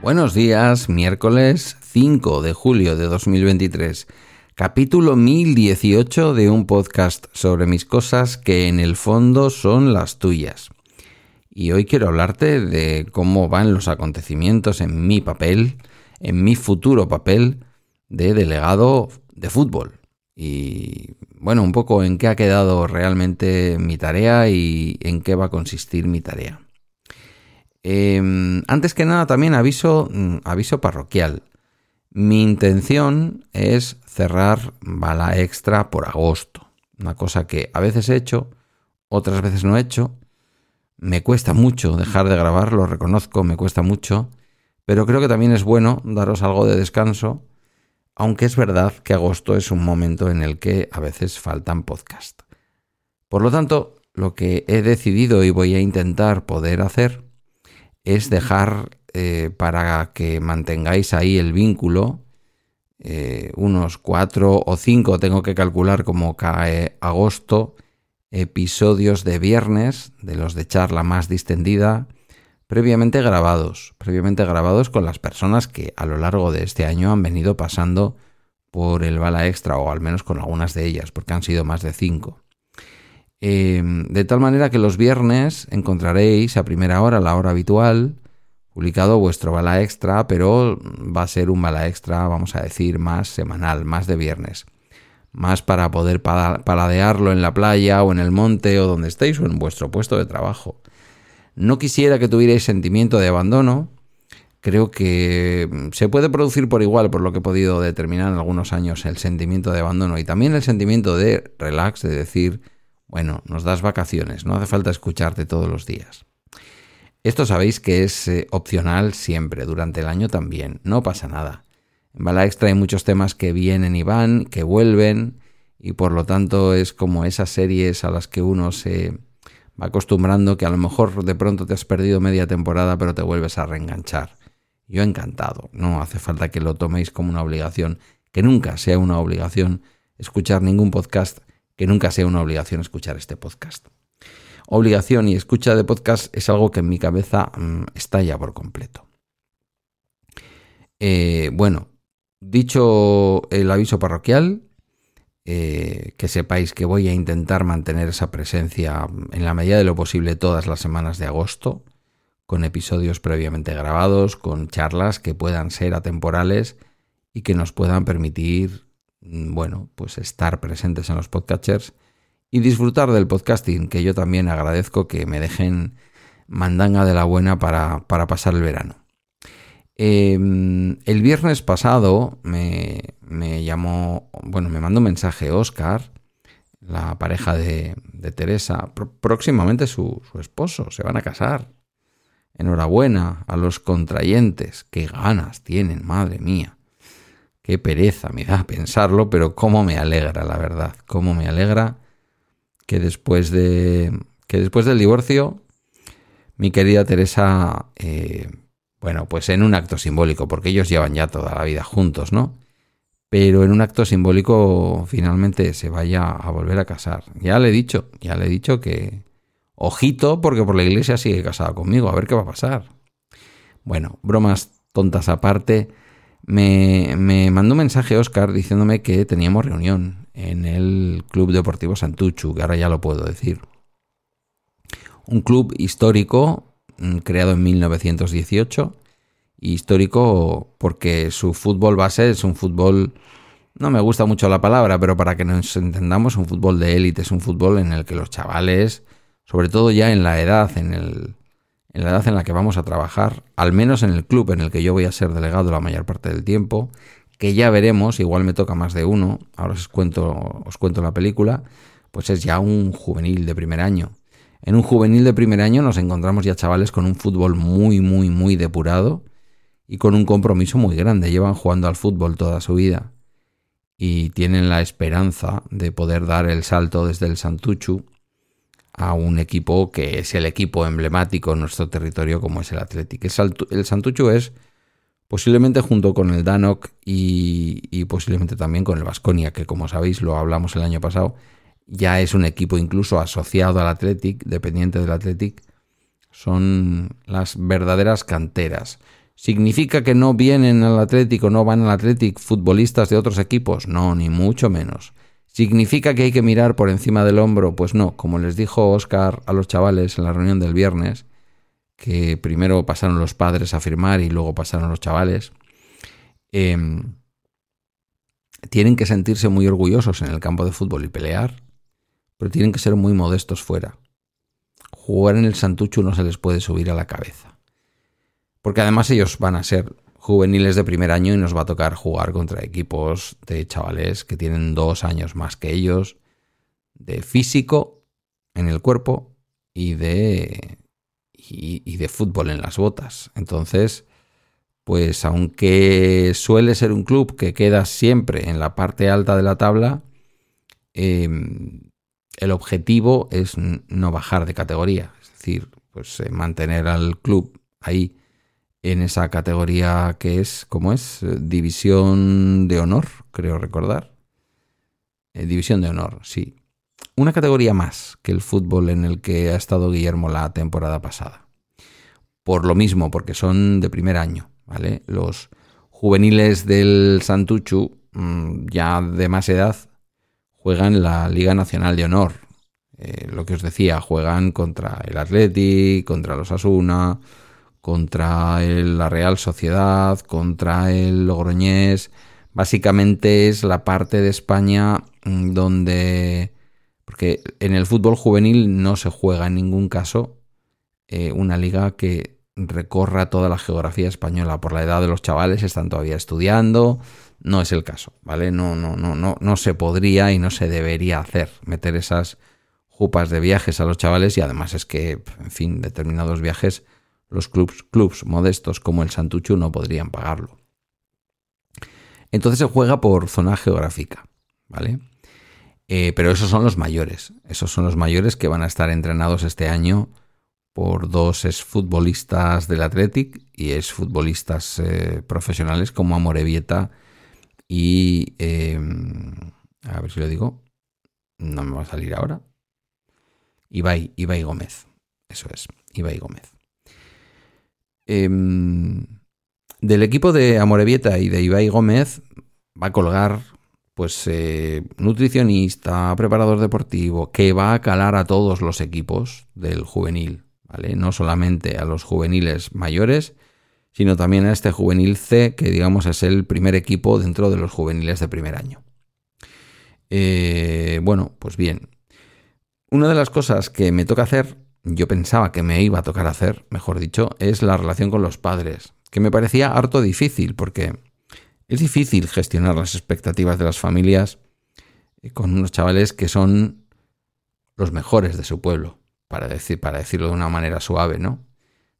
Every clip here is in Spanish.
Buenos días, miércoles 5 de julio de 2023, capítulo 1018 de un podcast sobre mis cosas que en el fondo son las tuyas. Y hoy quiero hablarte de cómo van los acontecimientos en mi papel, en mi futuro papel de delegado de fútbol. Y bueno, un poco en qué ha quedado realmente mi tarea y en qué va a consistir mi tarea. Em, antes que nada, también aviso, mm, aviso parroquial. Mi intención es cerrar bala extra por agosto. Una cosa que a veces he hecho, otras veces no he hecho. Me cuesta mucho dejar de grabar, lo reconozco, me cuesta mucho. Pero creo que también es bueno daros algo de descanso, aunque es verdad que agosto es un momento en el que a veces faltan podcast. Por lo tanto, lo que he decidido y voy a intentar poder hacer es dejar eh, para que mantengáis ahí el vínculo, eh, unos cuatro o cinco, tengo que calcular como cae agosto, episodios de viernes, de los de charla más distendida, previamente grabados, previamente grabados con las personas que a lo largo de este año han venido pasando por el bala extra, o al menos con algunas de ellas, porque han sido más de cinco. Em, de tal manera que los viernes encontraréis a primera hora, la hora habitual, publicado vuestro bala extra, pero va a ser un bala extra, vamos a decir, más semanal, más de viernes. Más para poder paladearlo en la playa o en el monte o donde estéis o en vuestro puesto de trabajo. No quisiera que tuvierais sentimiento de abandono. Creo que se puede producir por igual, por lo que he podido determinar en algunos años, el sentimiento de abandono y también el sentimiento de relax, de decir, bueno, nos das vacaciones, no hace falta escucharte todos los días. Esto sabéis que es eh, opcional siempre, durante el año también, no pasa nada. En Bala Extra hay muchos temas que vienen y van, que vuelven, y por lo tanto es como esas series a las que uno se va acostumbrando, que a lo mejor de pronto te has perdido media temporada, pero te vuelves a reenganchar. Yo encantado, no hace falta que lo toméis como una obligación, que nunca sea una obligación escuchar ningún podcast que nunca sea una obligación escuchar este podcast. Obligación y escucha de podcast es algo que en mi cabeza mm, estalla por completo. Eh, bueno, dicho el aviso parroquial, eh, que sepáis que voy a intentar mantener esa presencia en la medida de lo posible todas las semanas de agosto, con episodios previamente grabados, con charlas que puedan ser atemporales y que nos puedan permitir Mm, bueno, pues estar presentes en los podcatchers y disfrutar del podcasting, que yo también agradezco que me dejen mandanga de la buena para, pasar el verano. Em, el viernes pasado me, llamó, bueno, me mandó un mensaje Oscar, la pareja de, Teresa, próximamente su, su esposo, se van a casar. Enhorabuena a los contrayentes, qué ganas tienen, madre mía. Qué pereza me da pensarlo, pero cómo me alegra, la verdad. Cómo me alegra que después de. que después del divorcio, mi querida Teresa. Eh, bueno, pues en un acto simbólico, porque ellos llevan ya toda la vida juntos, ¿no? Pero en un acto simbólico finalmente se vaya a volver a casar. Ya le he dicho, ya le he dicho que. Ojito, porque por la iglesia sigue casada conmigo, a ver qué va a pasar. Bueno, bromas tontas aparte me, mandó un mensaje Oscar diciéndome que teníamos reunión en el Club Deportivo Santuchu, que ahora ya lo puedo decir. Un club histórico creado en 1918, histórico porque su fútbol base es un fútbol, no me gusta mucho la palabra, pero para que nos entendamos, un fútbol de élite, es un fútbol en el que los chavales, sobre todo ya en la edad, en el, en la edad en la que vamos a trabajar, al menos en el club en el que yo voy a ser delegado la mayor parte del tiempo, que ya veremos, igual me toca más de uno, ahora os cuento, os cuento la película, pues es ya un juvenil de primer año. En un juvenil de primer año nos encontramos ya chavales con un fútbol muy, muy, muy depurado y con un compromiso muy grande. Llevan jugando al fútbol toda su vida y tienen la esperanza de poder dar el salto desde el Santuchu a un equipo que es el equipo emblemático en nuestro territorio como es el Athletic. El, Santucho es posiblemente junto con el Danok y, posiblemente también con el Vasconia, que como sabéis lo hablamos el año pasado, ya es un equipo incluso asociado al Athletic, dependiente del Athletic, son las verdaderas canteras. ¿Significa que no vienen al Atlético, no van al Athletic futbolistas de otros equipos? No, ni mucho menos. ¿Significa que hay que mirar por encima del hombro? Pues no, como les dijo Oscar a los chavales en la reunión del viernes, que primero pasaron los padres a firmar y luego pasaron los chavales, em, tienen que sentirse muy orgullosos en el campo de fútbol y pelear, pero tienen que ser muy modestos fuera. Jugar en el Santucho no se les puede subir a la cabeza. Porque además ellos van a ser juveniles de primer año y nos va a tocar jugar contra equipos de chavales que tienen dos años más que ellos, de físico en el cuerpo y de, y, de fútbol en las botas. Entonces, pues aunque suele ser un club que queda siempre en la parte alta de la tabla, em, el objetivo es no bajar de categoría, es decir, pues eh, mantener al club ahí en esa categoría que es, ¿cómo es? Eh, división de honor, creo recordar. Eh, división de honor, sí. Una categoría más que el fútbol en el que ha estado Guillermo la temporada pasada. Por lo mismo, porque son de primer año, ¿vale? Los juveniles del Santuchu, mm, ya de más edad, juegan la Liga Nacional de Honor. Eh, lo que os decía, juegan contra el Atleti, contra los Asuna, contra la Real Sociedad, contra el Logroñés. Básicamente es la parte de España mm, donde... Porque en el fútbol juvenil no se juega en ningún caso eh, una liga que recorra toda la geografía española. Por la edad de los chavales están todavía estudiando. No es el caso, ¿vale? No, no, no, no, no se podría y no se debería hacer. Meter esas jupas de viajes a los chavales y además es que, en fin, determinados viajes los clubs, clubs modestos como el Santuchu no podrían pagarlo. Entonces se juega por zona geográfica, ¿vale? Eh, pero esos son los mayores. Esos son los mayores que van a estar entrenados este año por dos exfutbolistas del Athletic y exfutbolistas eh, profesionales como Amorebieta y... Em, a ver si lo digo. No me va a salir ahora. Ibai, Ibai Gómez. Eso es, Ibai Gómez. Em, del equipo de Amorebieta y de Ibai Gómez va a colgar pues eh, nutricionista, preparador deportivo, que va a calar a todos los equipos del juvenil, ¿vale? No solamente a los juveniles mayores, sino también a este juvenil C, que digamos es el primer equipo dentro de los juveniles de primer año. Eh, bueno, pues bien. Una de las cosas que me toca hacer yo pensaba que me iba a tocar hacer, mejor dicho, es la relación con los padres, que me parecía harto difícil, porque es difícil gestionar las expectativas de las familias eh, con unos chavales que son los mejores de su pueblo, para, decir, para decirlo de una manera suave, ¿no?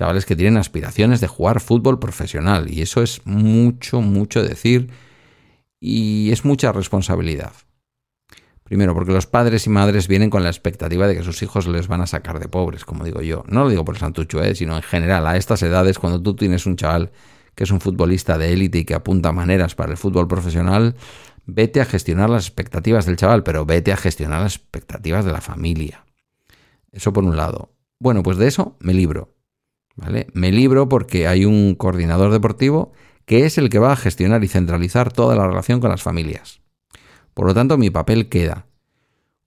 Chavales que tienen aspiraciones de jugar fútbol profesional, y eso es mucho, mucho decir, y es mucha responsabilidad. Primero, porque los padres y madres vienen con la expectativa de que sus hijos les van a sacar de pobres, como digo yo. No lo digo por Santucho, ¿eh? sino en general, a estas edades, cuando tú tienes un chaval que es un futbolista de élite y que apunta maneras para el fútbol profesional, vete a gestionar las expectativas del chaval, pero vete a gestionar las expectativas de la familia. Eso por un lado. Bueno, pues de eso me libro. Me libro porque hay un coordinador deportivo que es el que va a gestionar y centralizar toda la relación con las familias. Por lo tanto, mi papel queda.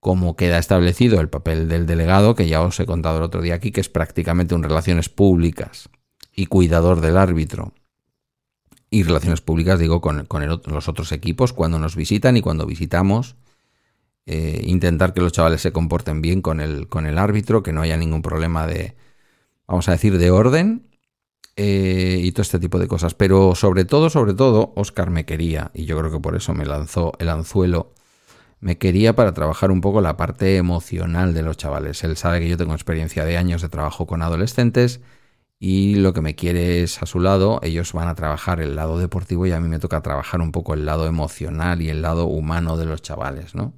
Como queda establecido el papel del delegado, que ya os he contado el otro día aquí, que es prácticamente un relaciones públicas y cuidador del árbitro. Y relaciones públicas, digo, con, los otros equipos cuando nos visitan y cuando visitamos. Eh, intentar que los chavales se comporten bien con el, con el árbitro, que no haya ningún problema de, vamos a decir, de orden eh, y todo este tipo de cosas. Pero sobre todo, sobre todo, Oscar me quería, y yo creo que por eso me lanzó el anzuelo, me quería para trabajar un poco la parte emocional de los chavales. Él sabe que yo tengo experiencia de años de trabajo con adolescentes y lo que me quiere es a su lado, ellos van a trabajar el lado deportivo y a mí me toca trabajar un poco el lado emocional y el lado humano de los chavales, ¿no?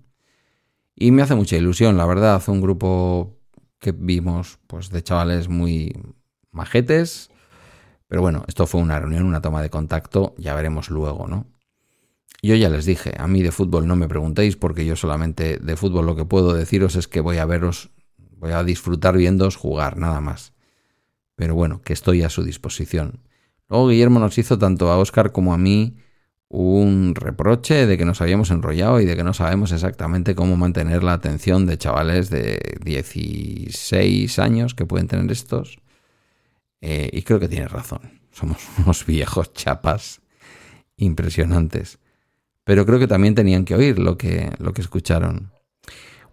Y me hace mucha ilusión, la verdad, un grupo que vimos pues de chavales muy majetes. Pero bueno, esto fue una reunión, una toma de contacto, ya veremos luego, ¿no? Yo ya les dije, a mí de fútbol no me preguntéis porque yo solamente de fútbol lo que puedo deciros es que voy a veros, voy a disfrutar viéndoos jugar, nada más. Pero bueno, que estoy a su disposición. Luego Guillermo nos hizo tanto a Oscar como a mí un reproche de que nos habíamos enrollado y de que no sabemos exactamente cómo mantener la atención de chavales de 16 años que pueden tener estos. Eh, y creo que tiene razón. Somos unos viejos chapas impresionantes pero creo que también tenían que oír lo que, lo que escucharon.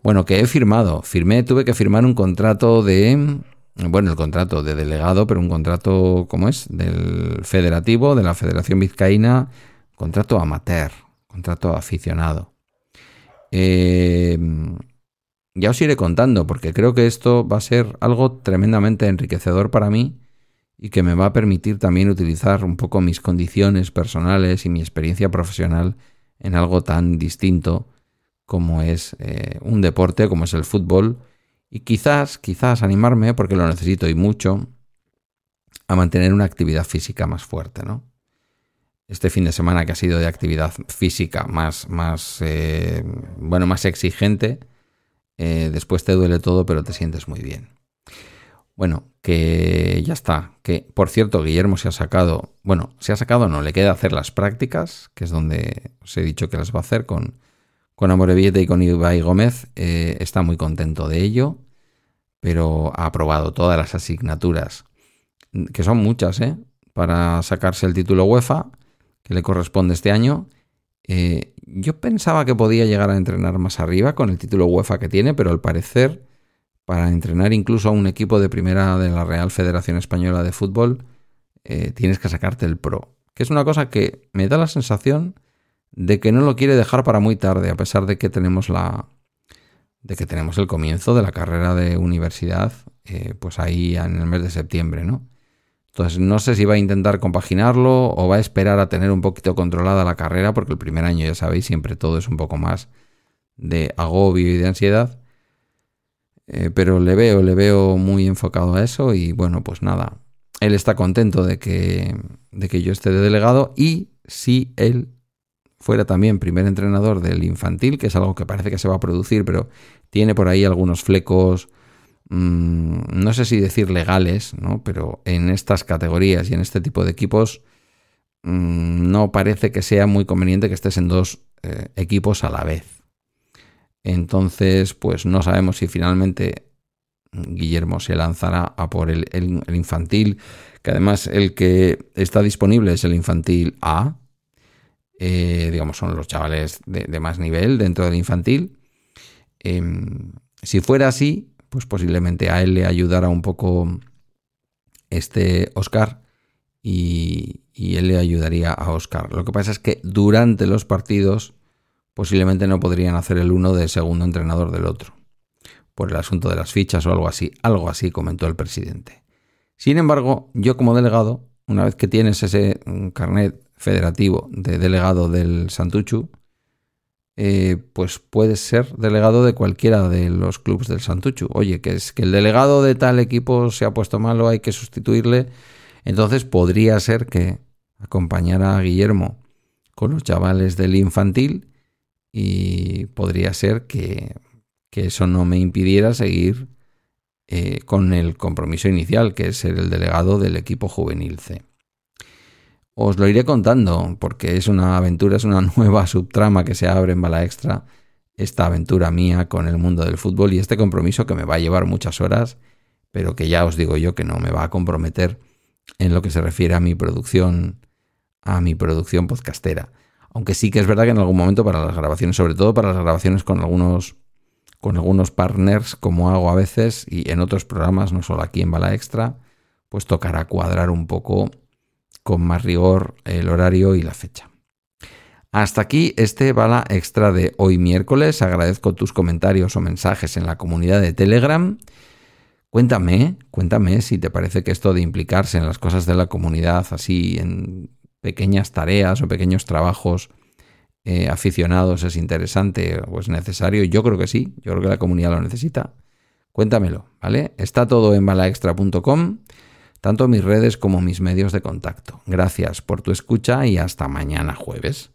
Bueno, que he firmado, firmé, tuve que firmar un contrato de, bueno, el contrato de delegado, pero un contrato, ¿cómo es? Del federativo, de la Federación Vizcaína, contrato amateur, contrato aficionado. Eh, ya os iré contando, porque creo que esto va a ser algo tremendamente enriquecedor para mí y que me va a permitir también utilizar un poco mis condiciones personales y mi experiencia profesional en algo tan distinto como es eh, un deporte, como es el fútbol, y quizás, quizás animarme, porque lo necesito y mucho, a mantener una actividad física más fuerte, ¿no? Este fin de semana que ha sido de actividad física más, más, eh, bueno, más exigente, eh, después te duele todo, pero te sientes muy bien. Bueno, que ya está. Que, por cierto, Guillermo se ha sacado, bueno, se ha sacado, no, le queda hacer las prácticas, que es donde os he dicho que las va a hacer con, con Amorebieta y con Ibai Gómez. Eh, está muy contento de ello, pero ha aprobado todas las asignaturas, que son muchas, ¿eh? Para sacarse el título UEFA, que le corresponde este año. Eh, yo pensaba que podía llegar a entrenar más arriba con el título UEFA que tiene, pero al parecer para entrenar incluso a un equipo de primera de la Real Federación Española de Fútbol, eh, tienes que sacarte el pro. Que es una cosa que me da la sensación de que no lo quiere dejar para muy tarde, a pesar de que tenemos la. de que tenemos el comienzo de la carrera de universidad, eh, pues ahí en el mes de septiembre, ¿no? Entonces no sé si va a intentar compaginarlo o va a esperar a tener un poquito controlada la carrera, porque el primer año, ya sabéis, siempre todo es un poco más de agobio y de ansiedad. Eh, pero le veo, le veo muy enfocado a eso y bueno, pues nada, él está contento de que, de que yo esté de delegado y si él fuera también primer entrenador del infantil, que es algo que parece que se va a producir, pero tiene por ahí algunos flecos, mm, no sé si decir legales, ¿no? pero en estas categorías y en este tipo de equipos mm, no parece que sea muy conveniente que estés en dos eh, equipos a la vez. Entonces, pues no sabemos si finalmente Guillermo se lanzará a por el, infantil, que además el que está disponible es el infantil A, eh, digamos, son los chavales de, más nivel dentro del infantil. Em, si fuera así, pues posiblemente a él le ayudara un poco este Oscar y, él le ayudaría a Oscar. Lo que pasa es que durante los partidos posiblemente no podrían hacer el uno de segundo entrenador del otro, por el asunto de las fichas o algo así, algo así comentó el presidente. Sin embargo, yo como delegado, una vez que tienes ese mm, carnet federativo de delegado del Santuchu, eh, pues puedes ser delegado de cualquiera de los clubes del Santuchu. Oye, que es que el delegado de tal equipo se ha puesto malo, hay que sustituirle. Entonces podría ser que acompañara a Guillermo con los chavales del infantil y podría ser que, eso no me impidiera seguir eh, con el compromiso inicial, que es ser el delegado del equipo juvenil C. Os lo iré contando porque es una aventura, es una nueva subtrama que se abre en Bala Extra, esta aventura mía con el mundo del fútbol y este compromiso que me va a llevar muchas horas, pero que ya os digo yo que no me va a comprometer en lo que se refiere a mi producción, a mi producción podcastera. Aunque sí que es verdad que en algún momento para las grabaciones, sobre todo para las grabaciones con algunos, con algunos partners, como hago a veces, y en otros programas, no solo aquí en Bala Extra, pues tocará cuadrar un poco con más rigor el horario y la fecha. Hasta aquí este Bala Extra de hoy miércoles. Agradezco tus comentarios o mensajes en la comunidad de Telegram. Cuéntame, cuéntame si te parece que esto de implicarse en las cosas de la comunidad, así en pequeñas tareas o pequeños trabajos eh, aficionados es interesante o es necesario. Yo creo que sí, yo creo que la comunidad lo necesita. Cuéntamelo, ¿vale? Está todo en balaextra.com, tanto mis redes como mis medios de contacto. Gracias por tu escucha y hasta mañana jueves.